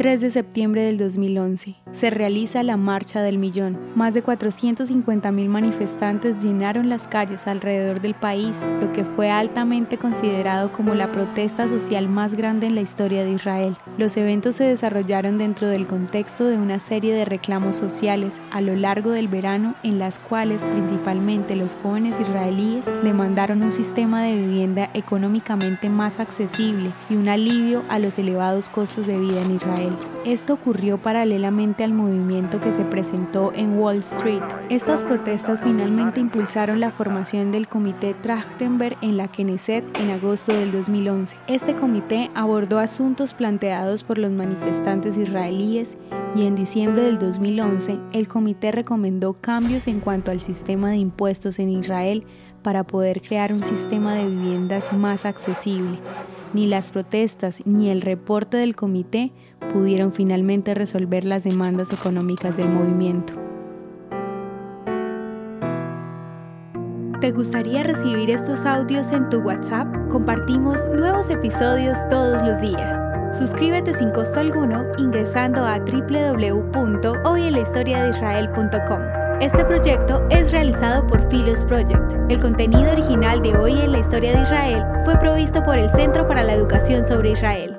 3 de septiembre del 2011 se realiza la Marcha del Millón. Más de 450.000 manifestantes llenaron las calles alrededor del país, lo que fue altamente considerado como la protesta social más grande en la historia de Israel. Los eventos se desarrollaron dentro del contexto de una serie de reclamos sociales a lo largo del verano en las cuales principalmente los jóvenes israelíes demandaron un sistema de vivienda económicamente más accesible y un alivio a los elevados costos de vida en Israel. Esto ocurrió paralelamente al movimiento que se presentó en Wall Street. Estas protestas finalmente impulsaron la formación del Comité Trachtenberg en la Knesset en agosto del 2011. Este comité abordó asuntos planteados por los manifestantes israelíes y en diciembre del 2011 el comité recomendó cambios en cuanto al sistema de impuestos en Israel para poder crear un sistema de viviendas más accesible. Ni las protestas ni el reporte del comité pudieron finalmente resolver las demandas económicas del movimiento. ¿Te gustaría recibir estos audios en tu WhatsApp? Compartimos nuevos episodios todos los días. Suscríbete sin costo alguno ingresando a www.hoyenlahistoriadeisrael.com. Este proyecto es realizado por Philos Project. El contenido original de Hoy en la Historia de Israel fue provisto por el Centro para la Educación sobre Israel.